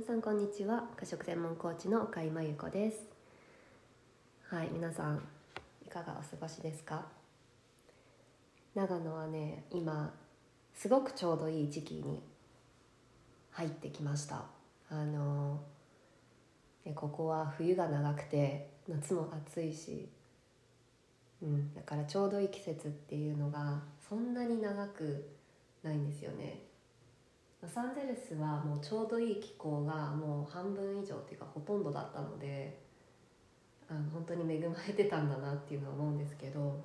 皆さんこんにちは。過食専門コーチの岡井真由子です。はい皆さんいかがお過ごしですか？長野はね今すごくちょうどいい時期に入ってきました。あのここは冬が長くて夏も暑いしうん、だからちょうどいい季節っていうのがそんなに長くないんですよね。ロサンゼルスはもうちょうどいい気候がもう半分以上っていうかほとんどだったのであの本当に恵まれてたんだなっていうのは思うんですけど、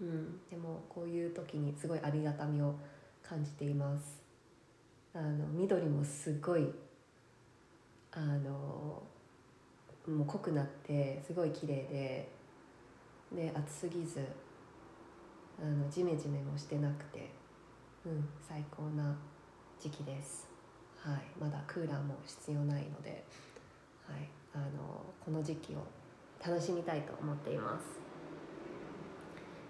うん、でもこういう時にすごいありがたみを感じています。あの緑もすごいあのもう濃くなってすごい綺麗でで暑すぎずあのジメジメもしてなくて、うん、最高な時期です、はい、まだクーラーも必要ないので、はい、あのこの時期を楽しみたいと思っています。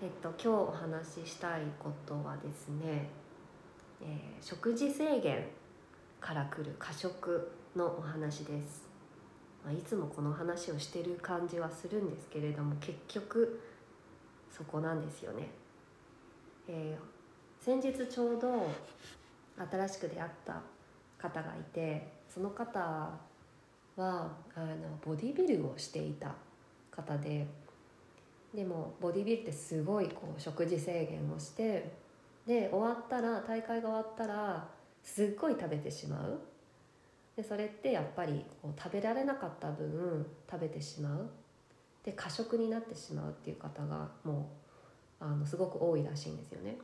えっと今日お話ししたいことはですね、えー食事制限からくる過食のお話です。まあ、いつもこの話をしてる感じはするんですけれども結局そこなんですよね。えー先日ちょうど新しく出会った方がいてその方はあのボディビルをしていた方ででもボディビルってすごいこう食事制限をしてで終わったら大会が終わったらすっごい食べてしまうでそれってやっぱりこう食べられなかった分食べてしまうで過食になってしまうっていう方がもうあのすごく多いらしいんですよね。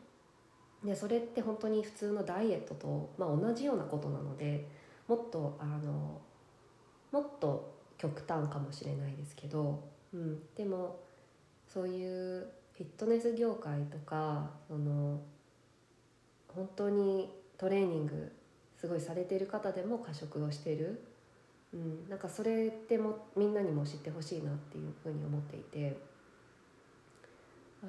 でそれって本当に普通のダイエットと、まあ、同じようなことなのでもっとあのもっと極端かもしれないですけど、うん、でもそういうフィットネス業界とかその本当にトレーニングすごいされてる方でも過食をしてる、うん、なんかそれってもみんなにも知ってほしいなっていうふうに思っていて。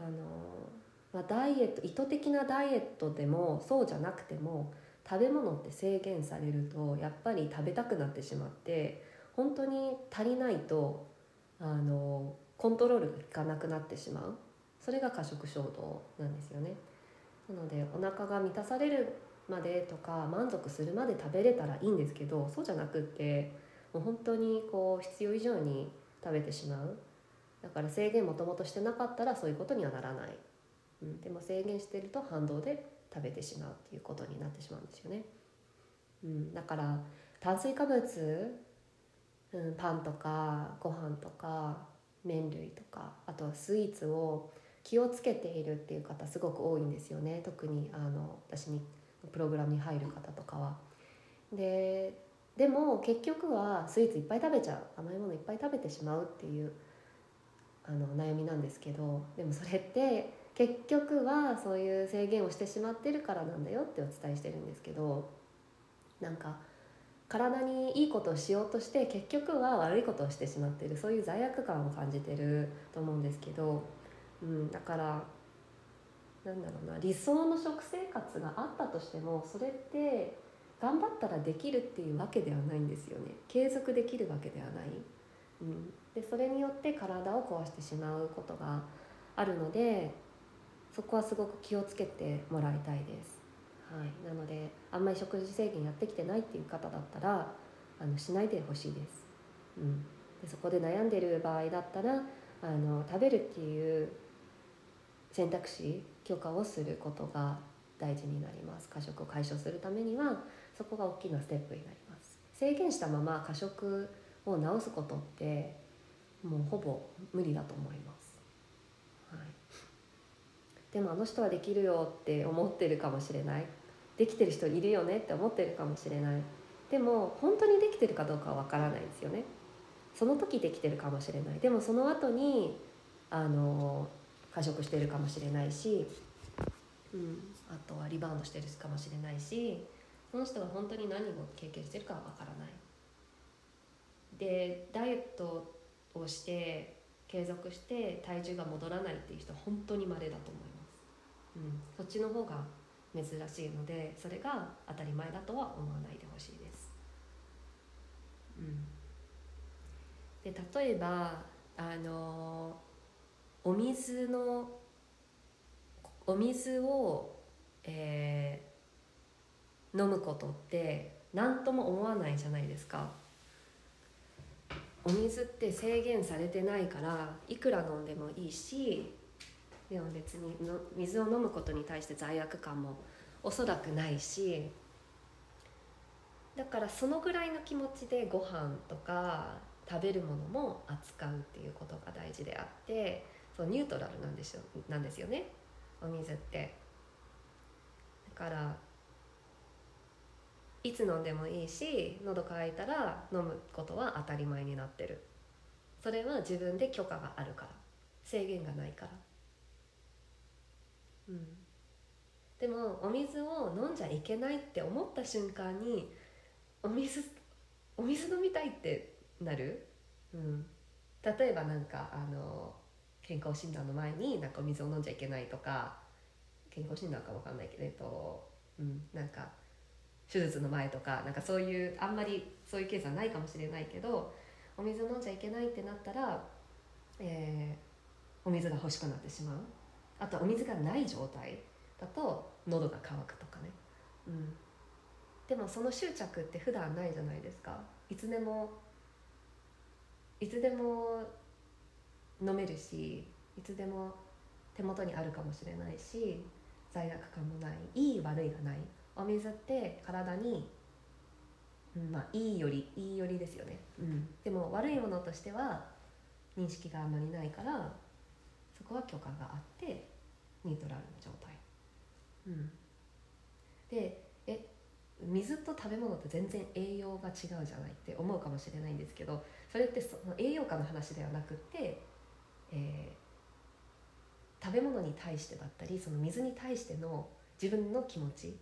あの、まあ、ダイエット意図的なダイエットでもそうじゃなくても食べ物って制限されるとやっぱり食べたくなってしまって本当に足りないとあのコントロールが効かなくなってしまう。それが過食衝動なんですよね。なのでお腹が満たされるまでとか満足するまで食べれたらいいんですけどそうじゃなくってもう本当にこう必要以上に食べてしまう。だから制限もともとしてなかったらそういうことにはならない、うん、でも制限してると反動で食べてしまうっていうことになってしまうんですよね、うん、だから炭水化物、うん、パンとかご飯とか麺類とかあとはスイーツを気をつけているっていう方すごく多いんですよね。特にあの私にプログラムに入る方とかは。ででも結局はスイーツいっぱい食べちゃう。甘いものいっぱい食べてしまうっていうあの悩みなんですけどでもそれって結局はそういう制限をしてしまってるからなんだよってお伝えしてるんですけどなんか体にいいことをしようとして結局は悪いことをしてしまってるそういう罪悪感を感じてると思うんですけど、うん、だからなんだろうな理想の食生活があったとしてもそれって頑張ったらできるっていうわけではないんですよね。継続できるわけではない、うん、でそれによって体を壊してしまうことがあるのでそこはすごく気をつけてもらいたいです、はい、なのであんまり食事制限やってきてないっていう方だったらあのしないでほしいです、うん、でそこで悩んでる場合だったらあの食べるっていう選択肢許可をすることが大事になります。過食を解消するためにはそこが大きなステップになります。制限したまま過食を治すことってもうほぼ無理だと思います、でもあの人はできるよって思ってるかもしれない。できてる人いるよねって思ってるかもしれない。でも本当にできてるかどうかはわからないですよね。その時できてるかもしれない。でもその後にあの過食してるかもしれないし、うん、あとはリバウンドしてるかもしれないしその人が本当に何を経験してるかはわからない。でダイエットをして継続して体重が戻らないっていう人本当に稀だと思います、うん、そっちの方が珍しいのでそれが当たり前だとは思わないでほしいです、うん、で例えばあのお水のお水を、えー飲むことって何とも思わないじゃないですか。お水って制限されてないからいくら飲んでもいいしでも別にの水を飲むことに対して罪悪感もおそらくないしだからそのぐらいの気持ちでご飯とか食べるものも扱うっていうことが大事であってそうニュートラルなんですよなんですよねお水って。だからいつ飲んでもいいし喉乾いたら飲むことは当たり前になってる。それは自分で許可があるから。制限がないから。うん。でもお水を飲んじゃいけないって思った瞬間にお水お水飲みたいってなる、うん、例えばなんかあの健康診断の前になんかお水を飲んじゃいけないとか健康診断かわかんないけど、えっとうん、なんか手術の前とかなんかそういうあんまりそういうケースはないかもしれないけどお水を飲んじゃいけないってなったら、えーお水が欲しくなってしまう。あとお水がない状態だと喉が渇くとかね、うん、でもその執着って普段ないじゃないですか。いつでもいつでも飲めるしいつでも手元にあるかもしれないし罪悪感もない。いい悪いがない。お水って体に、うん、まあいいよりいいよりですよね、うん、でも悪いものとしては認識があまりないからそこは許可があってニュートラルな状態、うん、でえ水と食べ物って全然栄養が違うじゃないって思うかもしれないんですけどそれってその栄養価の話ではなくって、えー食べ物に対してだったりその水に対しての自分の気持ち、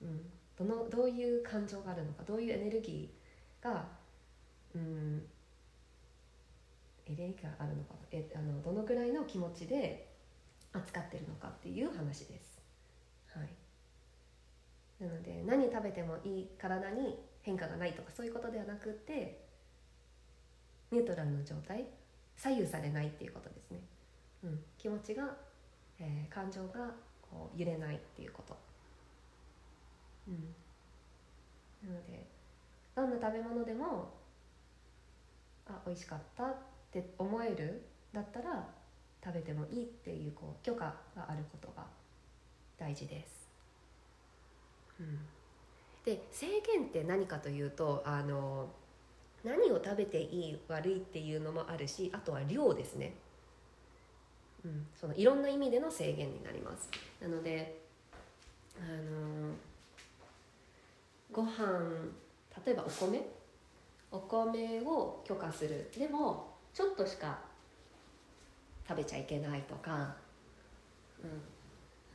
うん、どのどういう感情があるのかどういうエネルギーが、うん、エネルギーがあるのかえあのどのぐらいの気持ちで扱ってるのかっていう話です。はい。なので何食べてもいい体に変化がないとかそういうことではなくってニュートラルの状態左右されないっていうことですね、うん、気持ちが、えー感情がこう揺れないっていうこと、うん、なのでどんな食べ物でもあ美味しかったって思えるだったら食べてもいいっていうこう許可があることが大事です。うん、で制限って何かというとあの何を食べていい悪いっていうのもあるしあとは量ですね、うん、そのいろんな意味での制限になります。なのであのご飯例えばお米？お米を許可する。でもちょっとしか食べちゃいけないとか、うん、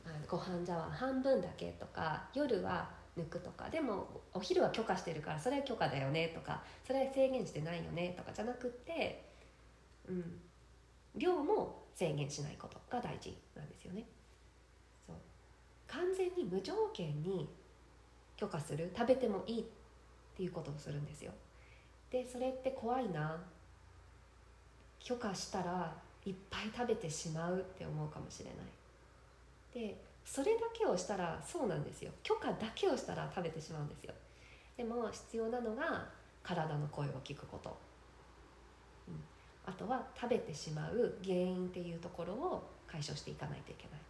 あのご飯茶碗半分だけとか夜は抜くとかでもお昼は許可してるからそれは許可だよねとかそれは制限してないよねとかじゃなくって、うん、量も制限しないことが大事なんですよね。そう完全に無条件に許可する食べてもいいっていうことをするんですよ。でそれって怖いな許可したらいっぱい食べてしまうって思うかもしれない。でそれだけをしたらそうなんですよ。許可だけをしたら食べてしまうんですよ。でも必要なのが体の声を聞くこと、うん、あとは食べてしまう原因っていうところを解消していかないといけない。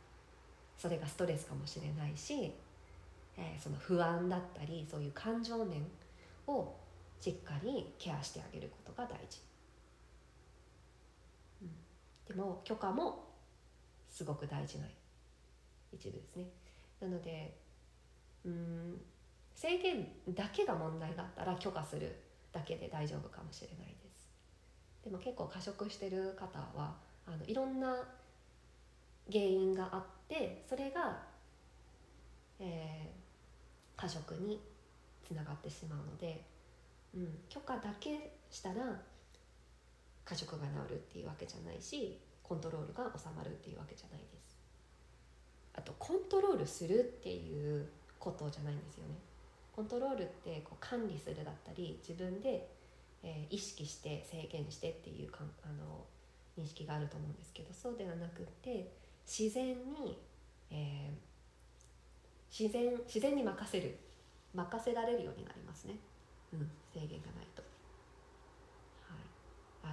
それがストレスかもしれないし、えーその不安だったりそういう感情面をしっかりケアしてあげることが大事、でも許可もすごく大事な一部ですね。なのでうん制限だけが問題だったら許可するだけで大丈夫かもしれないです。でも結構過食してる方はあのいろんな原因があってそれが、えー過食につながってしまうので、うん、許可だけしたら過食が治るっていうわけじゃないしコントロールが収まるっていうわけじゃないです。あとコントロールするっていうことじゃないんですよね。コントロールってこう管理するだったり自分でえー、意識して制限してっていうかあの認識があると思うんですけどそうではなくって自然に、えー、自然自然に任せる。任せられるようになりますね、うん、制限がないと、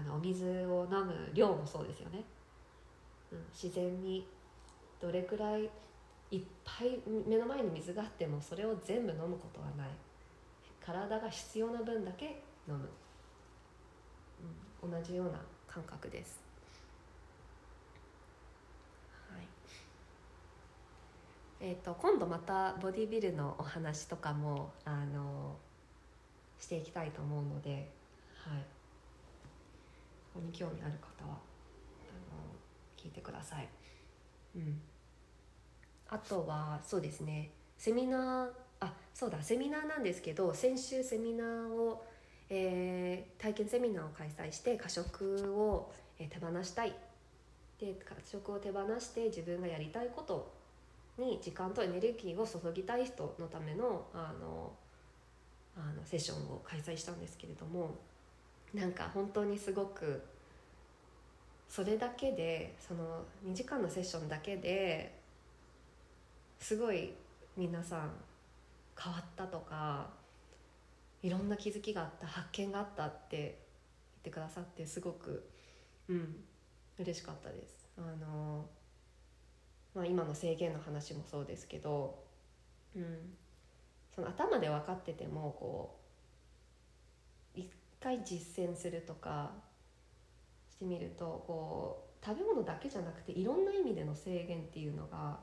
のお水を飲む量もそうですよね、うん、自然にどれくらいいっぱい目の前に水があってもそれを全部飲むことはない。体が必要な分だけ飲む、うん、同じような感覚です。えーと、今度またボディビルのお話とかもあのしていきたいと思うので、はい、ここに興味ある方はあの聞いてください。うん、あとはそうですね。セミナーあそうだセミナーなんですけど先週セミナーを、えー、体験セミナーを開催して過食を、えー、手放したい。で過食を手放して自分がやりたいことに時間とエネルギーを注ぎたい人のためのあのあのセッションを開催したんですけれどもなんか本当にすごくそれだけでその2時間のセッションだけですごい皆さん変わったとかいろんな気づきがあった発見があったって言ってくださってすごくうん嬉しかったです。あのまあ、今の制限の話もそうですけど、うん、その頭で分かっててもこう回実践するとかしてみるとこう食べ物だけじゃなくていろんな意味での制限っていうのが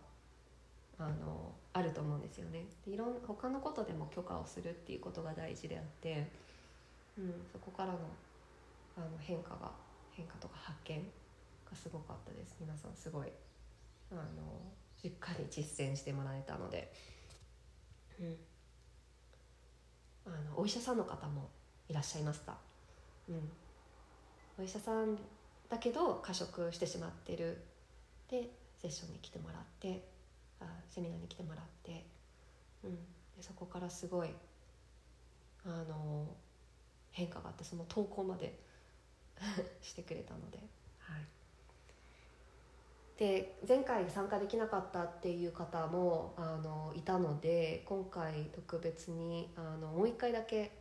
あのあると思うんですよね。でいろん他のことでも許可をするっていうことが大事であって、うん、そこからのあの変化が変化とか発見がすごかったです。皆さんすごいあのしっかり実践してもらえたので、うん、あのお医者さんの方もいらっしゃいました、うん、お医者さんだけど過食してしまってる。でセッションに来てもらってあセミナーに来てもらって、うん、でそこからすごいあの変化があってその投稿まで してくれたので。はい。で前回参加できなかったっていう方もあのいたので今回特別にあのもう一回だけ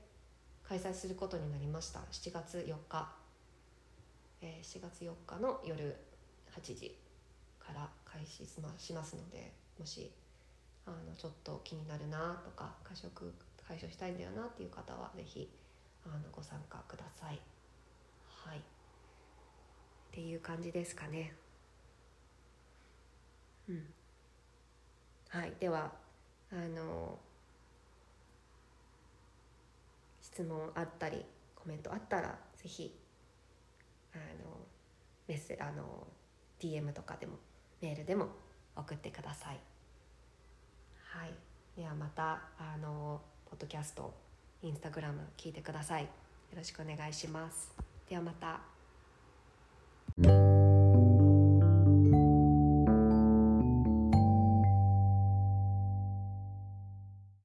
開催することになりました。7月4日、えー、7月4日の夜8時から開始しますのでもしあのちょっと気になるなとか過食解消したいんだよなっていう方は是非あのご参加ください。はい。っていう感じですかね。うん、はい。ではあの質問あったりコメントあったらぜひあのメッセあの DM とかでもメールでも送ってください。はい、ではまたあのポッドキャストインスタグラム聞いてください。よろしくお願いします。ではまた。